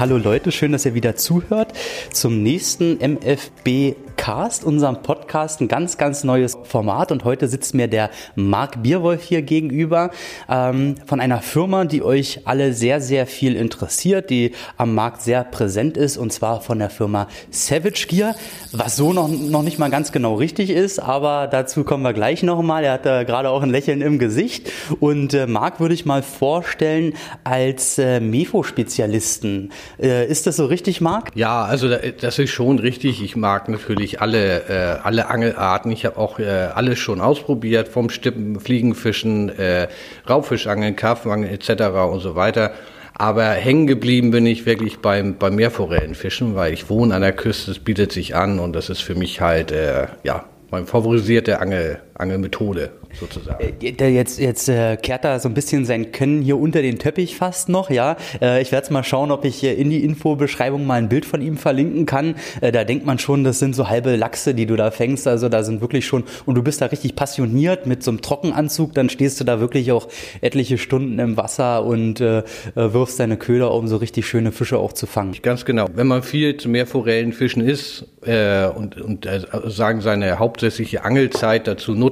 hallo Leute, schön, dass ihr wieder zuhört zum nächsten MFB Cast, unserem Podcast, ein ganz, ganz neues Format. Und heute sitzt mir der Marc Bierwolf hier gegenüber ähm, von einer Firma, die euch alle sehr, sehr viel interessiert, die am Markt sehr präsent ist, und zwar von der Firma Savage Gear, was so noch, noch nicht mal ganz genau richtig ist, aber dazu kommen wir gleich nochmal. Er hat da gerade auch ein Lächeln im Gesicht. Und äh, Marc würde ich mal vorstellen als äh, Mefo-Spezialisten. Äh, ist das so richtig, Marc? Ja, also das ist schon richtig. Ich mag natürlich wirklich alle, äh, alle Angelarten. Ich habe auch äh, alles schon ausprobiert, vom Stippen, Fliegenfischen, äh, Raubfischangeln, Karpfenangeln etc. und so weiter. Aber hängen geblieben bin ich wirklich beim, beim Meerforellenfischen, weil ich wohne an der Küste, es bietet sich an und das ist für mich halt, äh, ja, meine favorisierte Angel, Angelmethode sozusagen. Äh, jetzt, jetzt äh, kehrt da so ein bisschen sein Können hier unter den Teppich fast noch, ja. Äh, ich werde jetzt mal schauen, ob ich in die Infobeschreibung mal ein Bild von ihm verlinken kann. Äh, da denkt man schon, das sind so halbe Lachse, die du da fängst. Also da sind wirklich schon, und du bist da richtig passioniert mit so einem Trockenanzug, dann stehst du da wirklich auch etliche Stunden im Wasser und äh, äh wirfst deine Köder, um so richtig schöne Fische auch zu fangen. Ganz genau. Wenn man viel zu Meerforellenfischen ist äh, und, und äh, sagen seine hauptsächliche Angelzeit dazu nutzt,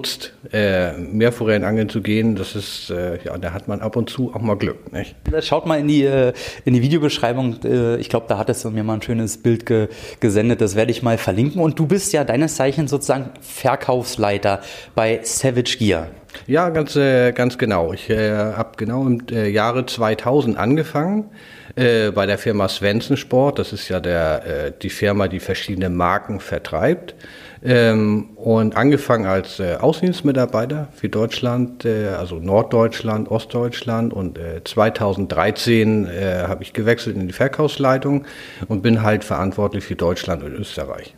äh, Meerforellenangeln zu gehen, das ist, äh, ja, da hat man ab und zu auch mal Glück. Nicht? Schaut mal in die, äh, in die Videobeschreibung. Äh, ich glaube, da hattest du mir mal ein schönes Bild ge gesendet. Das werde ich mal verlinken. Und du bist ja deines Zeichens sozusagen Verkaufsleiter bei Savage Gear. Ja, ganz, äh, ganz genau. Ich äh, habe genau im äh, Jahre 2000 angefangen äh, bei der Firma Svensson Sport. Das ist ja der, äh, die Firma, die verschiedene Marken vertreibt. Ähm, und angefangen als äh, Außendienstmitarbeiter für Deutschland, äh, also Norddeutschland, Ostdeutschland und äh, 2013 äh, habe ich gewechselt in die Verkaufsleitung und bin halt verantwortlich für Deutschland und Österreich.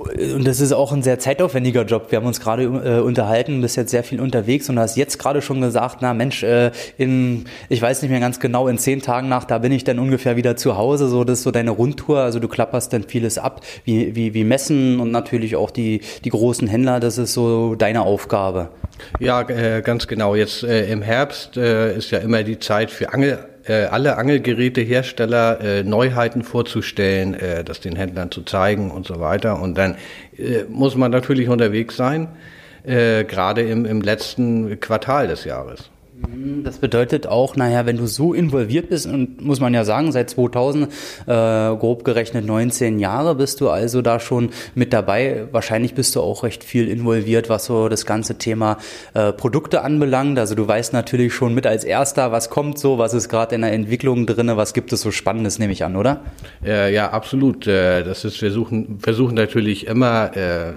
Und das ist auch ein sehr zeitaufwendiger Job. Wir haben uns gerade äh, unterhalten, bist jetzt sehr viel unterwegs und hast jetzt gerade schon gesagt, na Mensch, äh, in, ich weiß nicht mehr ganz genau, in zehn Tagen nach, da bin ich dann ungefähr wieder zu Hause. So, das ist so deine Rundtour. Also du klapperst dann vieles ab, wie, wie, wie Messen und natürlich auch die, die großen Händler. Das ist so deine Aufgabe. Ja, äh, ganz genau. Jetzt äh, im Herbst äh, ist ja immer die Zeit für Angel äh, alle Angelgerätehersteller äh, Neuheiten vorzustellen, äh, das den Händlern zu zeigen und so weiter. Und dann äh, muss man natürlich unterwegs sein, äh, gerade im, im letzten Quartal des Jahres. Mhm, das bedeutet auch, naja, wenn du so involviert bist, und muss man ja sagen, seit 2000, äh, grob gerechnet 19 Jahre bist du also da schon mit dabei. Wahrscheinlich bist du auch recht viel involviert, was so das ganze Thema äh, Produkte anbelangt. Also du weißt natürlich schon mit als Erster, was kommt so, was ist gerade in der Entwicklung drinne, was gibt es so Spannendes, nehme ich an, oder? Äh, ja, absolut. Äh, das ist, wir suchen, versuchen natürlich immer äh, äh,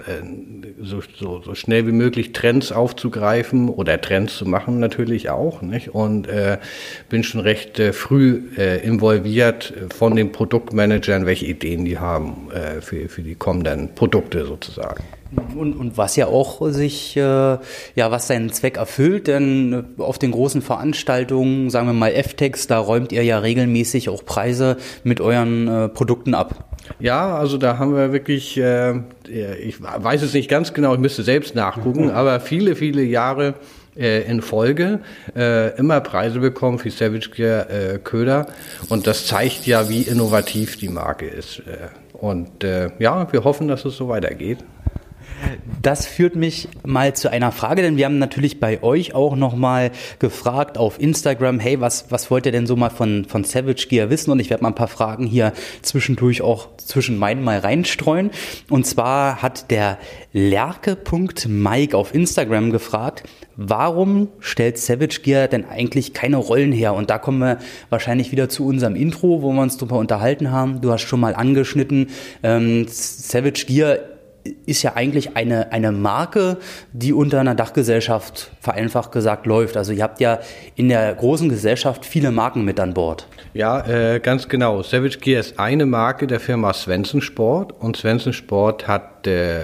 so, so, so schnell wie möglich Trends aufzugreifen oder Trends zu machen natürlich auch. Nicht? Und äh, bin schon recht äh, früh äh, involviert von den Produktmanagern, welche Ideen die haben äh, für, für die kommenden Produkte sozusagen. Und, und was ja auch sich, äh, ja, was seinen Zweck erfüllt, denn auf den großen Veranstaltungen, sagen wir mal FTEX, da räumt ihr ja regelmäßig auch Preise mit euren äh, Produkten ab. Ja, also da haben wir wirklich, ich weiß es nicht ganz genau, ich müsste selbst nachgucken, aber viele, viele Jahre in Folge äh, immer Preise bekommen für Savage Gear äh, Köder und das zeigt ja, wie innovativ die Marke ist. Äh, und äh, ja, wir hoffen, dass es so weitergeht. Das führt mich mal zu einer Frage, denn wir haben natürlich bei euch auch nochmal gefragt auf Instagram, hey, was, was wollt ihr denn so mal von, von Savage Gear wissen? Und ich werde mal ein paar Fragen hier zwischendurch auch zwischen meinen mal reinstreuen. Und zwar hat der Lerke.mike auf Instagram gefragt, warum stellt Savage Gear denn eigentlich keine Rollen her? Und da kommen wir wahrscheinlich wieder zu unserem Intro, wo wir uns drüber unterhalten haben. Du hast schon mal angeschnitten, ähm, Savage Gear ist ja eigentlich eine, eine Marke, die unter einer Dachgesellschaft vereinfacht gesagt läuft. Also ihr habt ja in der großen Gesellschaft viele Marken mit an Bord. Ja, äh, ganz genau. Savage Gear ist eine Marke der Firma Svensson Sport und Svensson Sport hat äh,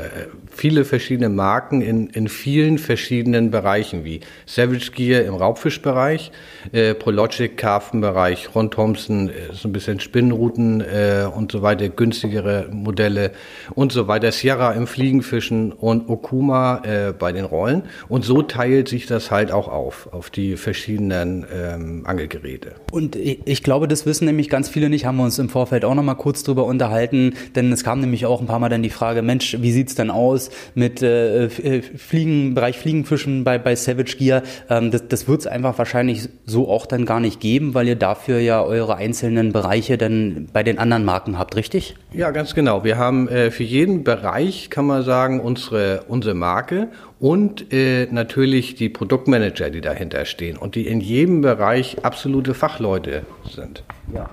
viele verschiedene Marken in, in vielen verschiedenen Bereichen, wie Savage Gear im Raubfischbereich, äh, Prologic Karpfenbereich, Ron Thompson, äh, so ein bisschen Spinnenrouten äh, und so weiter, günstigere Modelle und so weiter, Sierra im Fliegenfischen und Okuma äh, bei den Rollen. Und so teilt sich das halt auch auf, auf die verschiedenen ähm, Angelgeräte. Und ich glaube, glaube, das wissen nämlich ganz viele nicht, haben wir uns im Vorfeld auch nochmal kurz drüber unterhalten, denn es kam nämlich auch ein paar Mal dann die Frage, Mensch, wie sieht's denn aus mit äh, äh Fliegen, Bereich Fliegenfischen bei, bei Savage Gear? Ähm, das das wird es einfach wahrscheinlich so auch dann gar nicht geben, weil ihr dafür ja eure einzelnen Bereiche dann bei den anderen Marken habt, richtig? Ja, ganz genau. Wir haben äh, für jeden Bereich, kann man sagen, unsere, unsere Marke und äh, natürlich die Produktmanager, die dahinter stehen und die in jedem Bereich absolute Fachleute sind. Ja.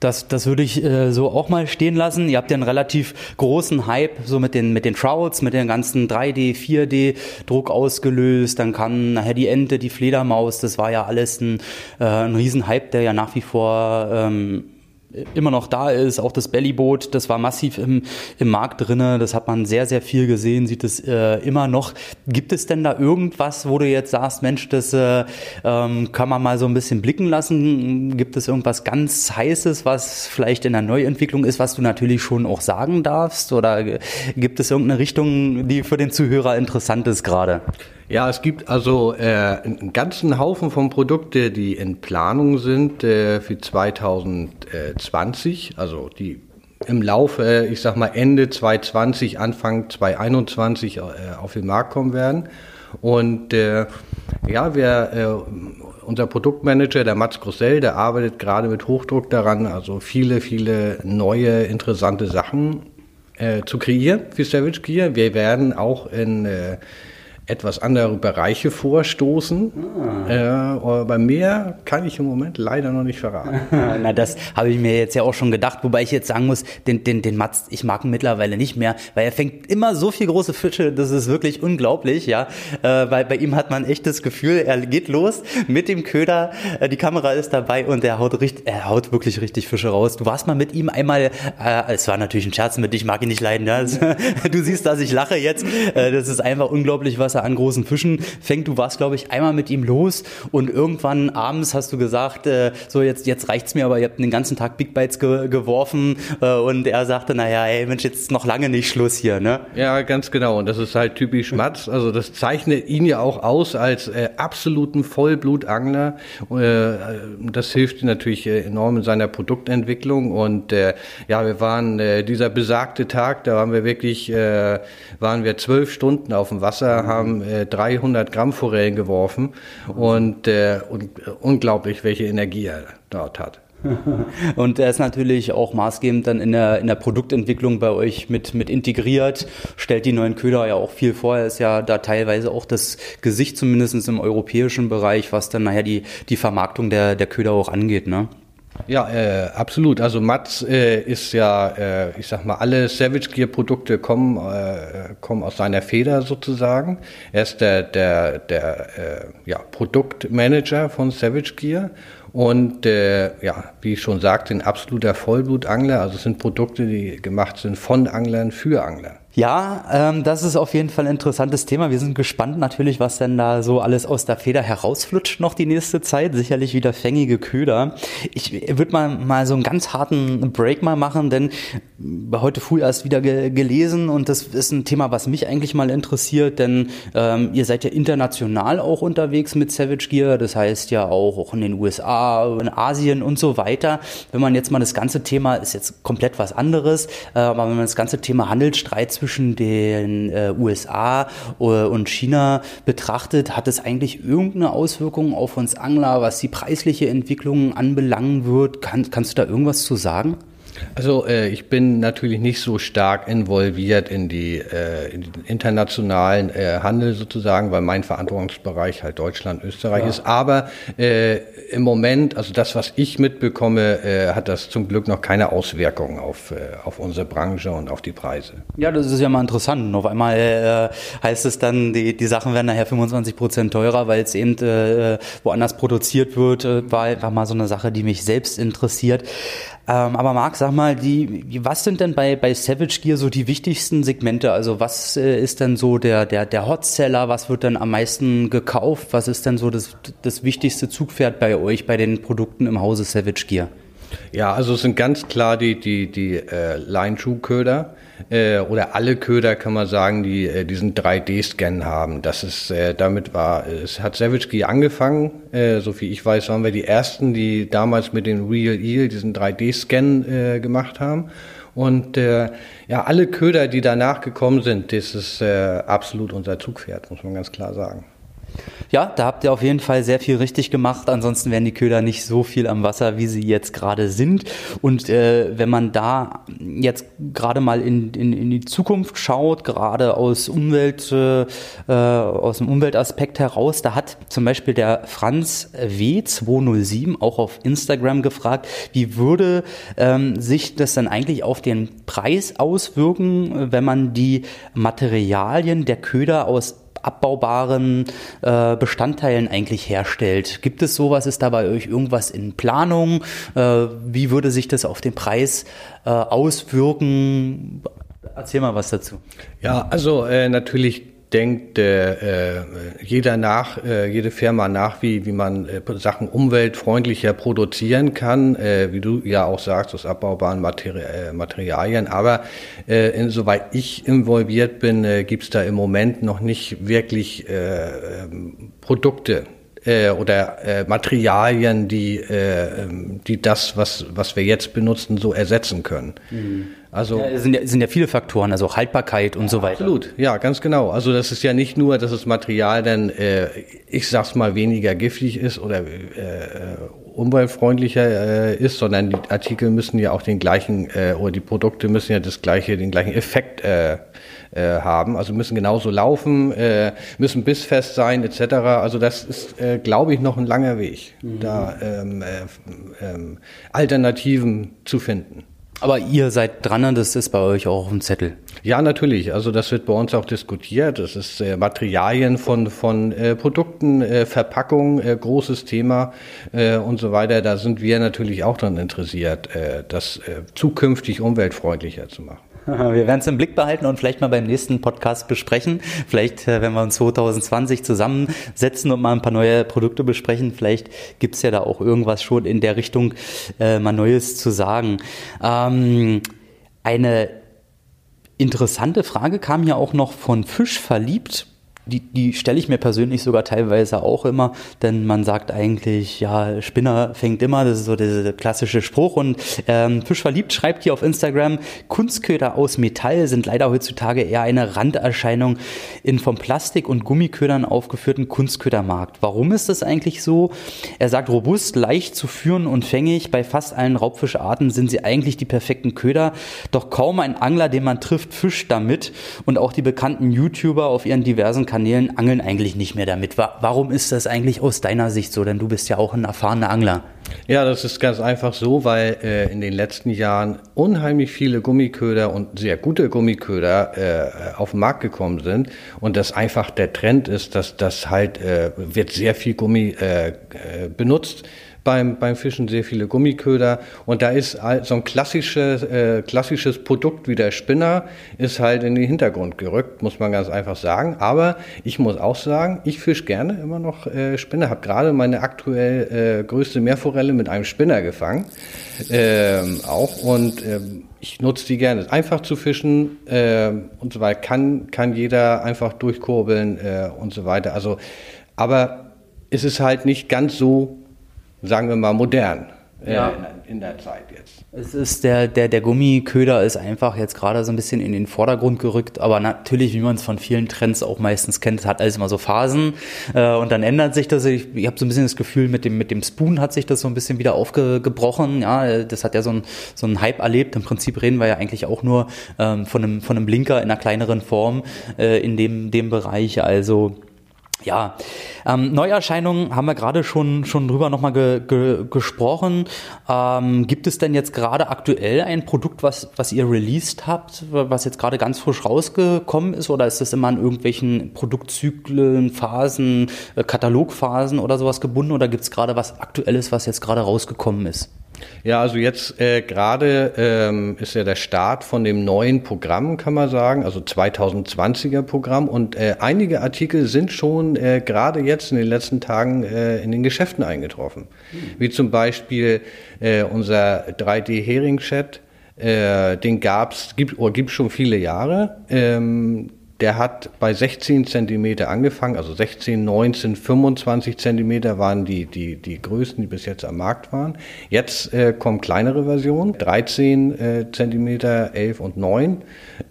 Das, das würde ich äh, so auch mal stehen lassen. Ihr habt ja einen relativ großen Hype so mit den, mit den Shrouds, mit den ganzen 3D, 4D-Druck ausgelöst. Dann kam nachher die Ente, die Fledermaus. Das war ja alles ein, äh, ein Riesenhype, der ja nach wie vor ähm, immer noch da ist. Auch das Bellyboot, das war massiv im, im Markt drinne. Das hat man sehr, sehr viel gesehen, sieht es äh, immer noch. Gibt es denn da irgendwas, wo du jetzt sagst, Mensch, das äh, ähm, kann man mal so ein bisschen blicken lassen? Gibt es irgendwas ganz Heißes, was vielleicht in der Neuentwicklung ist, was du natürlich schon auch sagen darfst? Oder gibt es irgendeine Richtung, die für den Zuhörer interessant ist gerade? Ja, es gibt also äh, einen ganzen Haufen von Produkten, die in Planung sind äh, für 2020, also die im Laufe, ich sag mal Ende 2020, Anfang 2021 äh, auf den Markt kommen werden. Und äh, ja, wir, äh, unser Produktmanager, der Mats Grossell, der arbeitet gerade mit Hochdruck daran, also viele, viele neue, interessante Sachen äh, zu kreieren für Savage Gear. Wir werden auch in äh, etwas andere Bereiche vorstoßen. Ah. Äh, bei mir kann ich im Moment leider noch nicht verraten. Na, das habe ich mir jetzt ja auch schon gedacht, wobei ich jetzt sagen muss, den, den, den Mats, ich mag ihn mittlerweile nicht mehr, weil er fängt immer so viel große Fische, das ist wirklich unglaublich, ja. Äh, weil bei ihm hat man echt das Gefühl, er geht los mit dem Köder, äh, die Kamera ist dabei und er haut richtig, er haut wirklich richtig Fische raus. Du warst mal mit ihm einmal, äh, es war natürlich ein Scherz mit dich, ich mag ihn nicht leiden, ja. du siehst, dass ich lache jetzt. Äh, das ist einfach unglaublich, was er an großen Fischen fängt. Du warst, glaube ich, einmal mit ihm los und irgendwann abends hast du gesagt, äh, so jetzt, jetzt reicht's mir, aber ihr habt den ganzen Tag Big Bites ge geworfen äh, und er sagte, naja, ey Mensch, jetzt noch lange nicht Schluss hier, ne? Ja, ganz genau. Und das ist halt typisch Mats. Also das zeichnet ihn ja auch aus als äh, absoluten Vollblutangler. Äh, das hilft natürlich äh, enorm in seiner Produktentwicklung. Und äh, ja, wir waren dieser besagte Tag, da waren wir wirklich, waren wir zwölf Stunden auf dem Wasser, haben 300 äh, Gramm Forellen geworfen und, äh, und äh, unglaublich, welche Energie er dort hat. Und er ist natürlich auch maßgebend dann in der, in der Produktentwicklung bei euch mit, mit integriert, stellt die neuen Köder ja auch viel vor. Er ist ja da teilweise auch das Gesicht zumindest im europäischen Bereich, was dann nachher die, die Vermarktung der, der Köder auch angeht. Ne? Ja, äh, absolut. Also Mats äh, ist ja, äh, ich sag mal, alle Savage Gear Produkte kommen, äh, kommen aus seiner Feder sozusagen. Er ist der, der, der äh, ja, Produktmanager von Savage Gear und äh, ja, wie ich schon sagte, ein absoluter Vollblutangler. Also es sind Produkte, die gemacht sind von Anglern für Angler. Ja, ähm, das ist auf jeden Fall ein interessantes Thema. Wir sind gespannt natürlich, was denn da so alles aus der Feder herausflutscht noch die nächste Zeit. Sicherlich wieder fängige Köder. Ich würde mal, mal so einen ganz harten Break mal machen, denn heute früh erst wieder ge gelesen und das ist ein Thema, was mich eigentlich mal interessiert, denn ähm, ihr seid ja international auch unterwegs mit Savage Gear. Das heißt ja auch, auch in den USA, in Asien und so weiter. Wenn man jetzt mal das ganze Thema, ist jetzt komplett was anderes, äh, aber wenn man das ganze Thema Handelsstreit zwischen den äh, USA äh, und China betrachtet, hat es eigentlich irgendeine Auswirkung auf uns Angler, was die preisliche Entwicklung anbelangen wird? Kann, kannst du da irgendwas zu sagen? Also äh, ich bin natürlich nicht so stark involviert in, die, äh, in den internationalen äh, Handel sozusagen, weil mein Verantwortungsbereich halt Deutschland, Österreich ja. ist. Aber äh, im Moment, also das, was ich mitbekomme, äh, hat das zum Glück noch keine Auswirkungen auf, äh, auf unsere Branche und auf die Preise. Ja, das ist ja mal interessant. Und auf einmal äh, heißt es dann, die, die Sachen werden nachher 25 Prozent teurer, weil es eben äh, woanders produziert wird. Äh, war einfach mal so eine Sache, die mich selbst interessiert. Ähm, aber Marc, sag mal, die, was sind denn bei, bei Savage Gear so die wichtigsten Segmente? Also was äh, ist denn so der, der, der Hotseller? Was wird denn am meisten gekauft? Was ist denn so das, das wichtigste Zugpferd bei euch, bei den Produkten im Hause Savage Gear? Ja, also es sind ganz klar die, die, die äh, Line-True-Köder äh, oder alle Köder kann man sagen, die äh, diesen 3D-Scan haben. Das ist, äh, damit war, es hat Savage angefangen, äh, so wie ich weiß, waren wir die ersten, die damals mit dem Real Eel diesen 3D-Scan äh, gemacht haben. Und äh, ja, alle Köder, die danach gekommen sind, das ist äh, absolut unser Zugpferd, muss man ganz klar sagen. Ja, da habt ihr auf jeden Fall sehr viel richtig gemacht. Ansonsten wären die Köder nicht so viel am Wasser, wie sie jetzt gerade sind. Und äh, wenn man da jetzt gerade mal in, in, in die Zukunft schaut, gerade aus Umwelt, äh, aus dem Umweltaspekt heraus, da hat zum Beispiel der Franz W207 auch auf Instagram gefragt, wie würde ähm, sich das dann eigentlich auf den Preis auswirken, wenn man die Materialien der Köder aus abbaubaren äh, Bestandteilen eigentlich herstellt. Gibt es sowas? Ist da bei euch irgendwas in Planung? Äh, wie würde sich das auf den Preis äh, auswirken? Erzähl mal was dazu. Ja, also äh, natürlich denkt äh, äh, jeder nach, äh, jede Firma nach, wie, wie man äh, Sachen umweltfreundlicher produzieren kann, äh, wie du ja auch sagst, aus abbaubaren Materi äh, Materialien. Aber äh, insoweit ich involviert bin, äh, gibt es da im Moment noch nicht wirklich äh, ähm, Produkte, äh, oder äh, Materialien, die, äh, ähm, die das, was, was wir jetzt benutzen, so ersetzen können. Mhm. Also ja, es sind, ja, sind ja viele Faktoren, also Haltbarkeit und so weiter. Absolut, ja, ganz genau. Also das ist ja nicht nur, dass das Material dann, äh, ich sag's mal, weniger giftig ist oder äh, umweltfreundlicher äh, ist, sondern die Artikel müssen ja auch den gleichen äh, oder die Produkte müssen ja das gleiche, den gleichen Effekt äh, äh, haben. Also müssen genauso laufen, äh, müssen bissfest sein etc. Also das ist, äh, glaube ich, noch ein langer Weg, mhm. da ähm, äh, ähm, Alternativen zu finden. Aber ihr seid dran, das ist bei euch auch auf dem Zettel. Ja, natürlich. Also das wird bei uns auch diskutiert. Das ist äh, Materialien von, von äh, Produkten, äh, Verpackung, äh, großes Thema äh, und so weiter. Da sind wir natürlich auch daran interessiert, äh, das äh, zukünftig umweltfreundlicher zu machen. Wir werden es im Blick behalten und vielleicht mal beim nächsten Podcast besprechen. Vielleicht, äh, wenn wir uns 2020 zusammensetzen und mal ein paar neue Produkte besprechen, vielleicht gibt es ja da auch irgendwas schon in der Richtung äh, mal Neues zu sagen. Ähm, eine interessante Frage kam ja auch noch von Fisch verliebt die, die stelle ich mir persönlich sogar teilweise auch immer, denn man sagt eigentlich, ja, Spinner fängt immer, das ist so der klassische Spruch. Und ähm, Fisch verliebt schreibt hier auf Instagram, Kunstköder aus Metall sind leider heutzutage eher eine Randerscheinung in vom Plastik und Gummiködern aufgeführten Kunstködermarkt. Warum ist das eigentlich so? Er sagt, robust, leicht zu führen und fängig. Bei fast allen Raubfischarten sind sie eigentlich die perfekten Köder. Doch kaum ein Angler, den man trifft, fischt damit. Und auch die bekannten YouTuber auf ihren diversen Kanälen angeln eigentlich nicht mehr damit. Warum ist das eigentlich aus deiner Sicht so? Denn du bist ja auch ein erfahrener Angler. Ja, das ist ganz einfach so, weil äh, in den letzten Jahren unheimlich viele Gummiköder und sehr gute Gummiköder äh, auf den Markt gekommen sind und das einfach der Trend ist, dass das halt äh, wird sehr viel Gummi äh, äh benutzt beim, beim Fischen sehr viele Gummiköder und da ist so ein klassisches, äh, klassisches Produkt wie der Spinner ist halt in den Hintergrund gerückt, muss man ganz einfach sagen. Aber ich muss auch sagen, ich fische gerne immer noch äh, Spinner, habe gerade meine aktuell äh, größte Meerforelle mit einem Spinner gefangen, ähm, auch und ähm, ich nutze die gerne. Einfach zu fischen äh, und so weiter kann, kann jeder einfach durchkurbeln äh, und so weiter. Also, aber es ist halt nicht ganz so sagen wir mal, modern äh, ja. in, in, der Zeit jetzt. Es ist der, der, der Gummiköder ist einfach jetzt gerade so ein bisschen in den Vordergrund gerückt, aber natürlich, wie man es von vielen Trends auch meistens kennt, hat alles immer so Phasen äh, und dann ändert sich das. Ich, ich habe so ein bisschen das Gefühl, mit dem, mit dem Spoon hat sich das so ein bisschen wieder aufgebrochen. Ja, das hat ja so ein, so ein Hype erlebt. Im Prinzip reden wir ja eigentlich auch nur ähm, von, einem, von einem Blinker in einer kleineren Form äh, in dem, dem Bereich. Also ja, ähm, Neuerscheinungen haben wir gerade schon, schon drüber nochmal ge, ge, gesprochen. Ähm, gibt es denn jetzt gerade aktuell ein Produkt, was, was ihr released habt, was jetzt gerade ganz frisch rausgekommen ist? Oder ist das immer an irgendwelchen Produktzyklen, Phasen, äh, Katalogphasen oder sowas gebunden? Oder gibt es gerade was Aktuelles, was jetzt gerade rausgekommen ist? Ja, also jetzt äh, gerade ähm, ist ja der Start von dem neuen Programm, kann man sagen, also 2020er Programm. Und äh, einige Artikel sind schon äh, gerade jetzt in den letzten Tagen äh, in den Geschäften eingetroffen. Mhm. Wie zum Beispiel äh, unser 3D-Hering-Chat, äh, den gab's, gibt, oder gibt schon viele Jahre. Ähm, der hat bei 16 Zentimeter angefangen, also 16, 19, 25 Zentimeter waren die, die, die größten, die bis jetzt am Markt waren. Jetzt äh, kommen kleinere Versionen, 13 äh, Zentimeter, 11 und 9.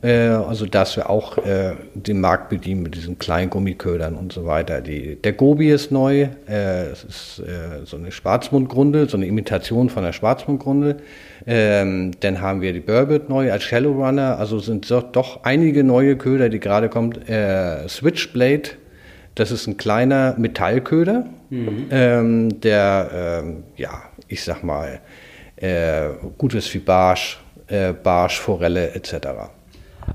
Äh, also dass wir auch äh, den Markt bedienen mit diesen kleinen Gummiködern und so weiter. Die, der Gobi ist neu, äh, es ist äh, so eine Schwarzmundgrunde, so eine Imitation von der Schwarzmundgrunde. Ähm, dann haben wir die Burbot neu als Shallow Runner. Also sind doch einige neue Köder, die gerade kommt. Äh, Switchblade, das ist ein kleiner Metallköder, mhm. ähm, der, ähm, ja, ich sag mal, äh, gutes wie Barsch, äh, Barsch, Forelle etc.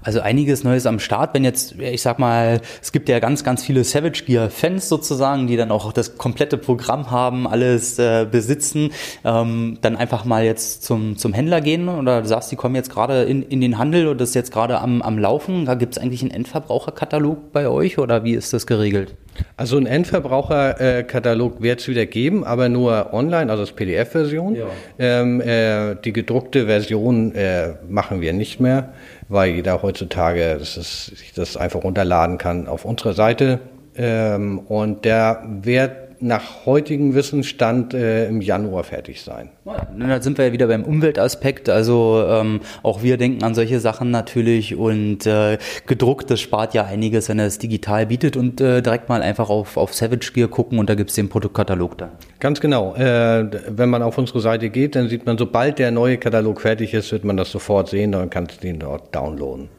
Also einiges Neues am Start. Wenn jetzt, ich sag mal, es gibt ja ganz, ganz viele Savage Gear Fans sozusagen, die dann auch das komplette Programm haben, alles äh, besitzen, ähm, dann einfach mal jetzt zum, zum Händler gehen oder du sagst, die kommen jetzt gerade in, in den Handel und das ist jetzt gerade am, am Laufen. Da gibt es eigentlich einen Endverbraucherkatalog bei euch oder wie ist das geregelt? Also einen Endverbraucherkatalog wird es wieder geben, aber nur online, also als PDF-Version. Ja. Ähm, äh, die gedruckte Version äh, machen wir nicht mehr weil jeder heutzutage das ist, sich das einfach runterladen kann auf unserer Seite. Ähm, und der wird nach heutigem Wissensstand äh, im Januar fertig sein. dann sind wir ja wieder beim Umweltaspekt. Also ähm, auch wir denken an solche Sachen natürlich und äh, gedruckt, das spart ja einiges, wenn er es digital bietet und äh, direkt mal einfach auf, auf Savage Gear gucken und da gibt es den Produktkatalog da. Ganz genau. Äh, wenn man auf unsere Seite geht, dann sieht man, sobald der neue Katalog fertig ist, wird man das sofort sehen, dann kannst du den dort downloaden.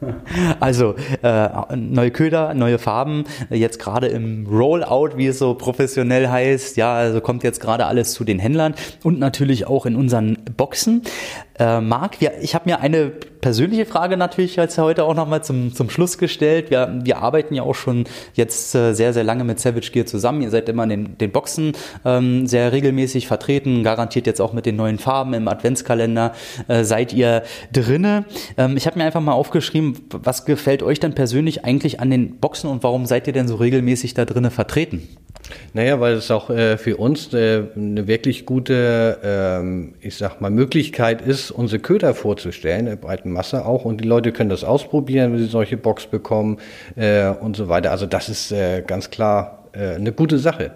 Also äh, neue Köder, neue Farben, jetzt gerade im Rollout, wie es so professionell heißt, ja, also kommt jetzt gerade alles zu den Händlern und natürlich auch in unseren Boxen. Äh, Marc, wir, ich habe mir eine persönliche Frage natürlich jetzt heute auch nochmal zum, zum Schluss gestellt. Wir, wir arbeiten ja auch schon jetzt äh, sehr, sehr lange mit Savage Gear zusammen. Ihr seid immer in den, den Boxen ähm, sehr regelmäßig vertreten, garantiert jetzt auch mit den neuen Farben im Adventskalender äh, seid ihr drinne. Ähm, ich habe mir einfach mal aufgeschrieben, was gefällt euch denn persönlich eigentlich an den Boxen und warum seid ihr denn so regelmäßig da drinne vertreten? Naja, weil es auch äh, für uns äh, eine wirklich gute, ähm, ich sag mal, Möglichkeit ist, unsere Köder vorzustellen, in der breiten Masse auch. Und die Leute können das ausprobieren, wenn sie solche Box bekommen äh, und so weiter. Also das ist äh, ganz klar äh, eine gute Sache.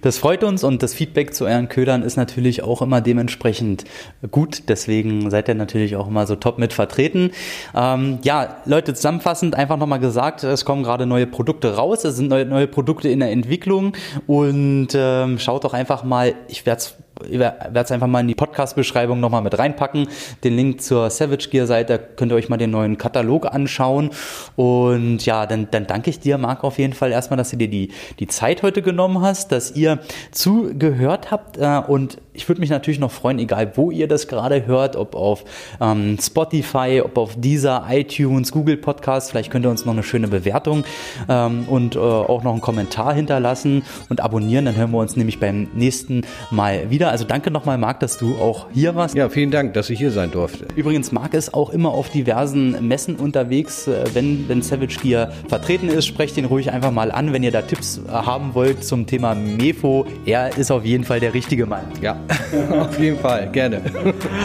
Das freut uns und das Feedback zu euren Ködern ist natürlich auch immer dementsprechend gut. Deswegen seid ihr natürlich auch immer so top mit vertreten. Ähm, ja, Leute, zusammenfassend einfach nochmal gesagt, es kommen gerade neue Produkte raus, es sind neue, neue Produkte in der Entwicklung und ähm, schaut doch einfach mal, ich werde es ich werde es einfach mal in die Podcast-Beschreibung nochmal mit reinpacken. Den Link zur Savage Gear-Seite könnt ihr euch mal den neuen Katalog anschauen. Und ja, dann, dann danke ich dir, Marc, auf jeden Fall erstmal, dass du dir die, die Zeit heute genommen hast, dass ihr zugehört habt. Äh, und ich würde mich natürlich noch freuen, egal wo ihr das gerade hört, ob auf ähm, Spotify, ob auf dieser iTunes, Google Podcast, vielleicht könnt ihr uns noch eine schöne Bewertung ähm, und äh, auch noch einen Kommentar hinterlassen und abonnieren. Dann hören wir uns nämlich beim nächsten Mal wieder. Also danke nochmal, Marc, dass du auch hier warst. Ja, vielen Dank, dass ich hier sein durfte. Übrigens, Marc ist auch immer auf diversen Messen unterwegs. Äh, wenn, wenn Savage Gear vertreten ist, sprecht ihn ruhig einfach mal an, wenn ihr da Tipps äh, haben wollt zum Thema Mefo. Er ist auf jeden Fall der richtige Mann. Ja, auf jeden Fall, gerne.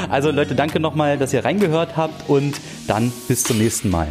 Also Leute, danke nochmal, dass ihr reingehört habt und dann bis zum nächsten Mal.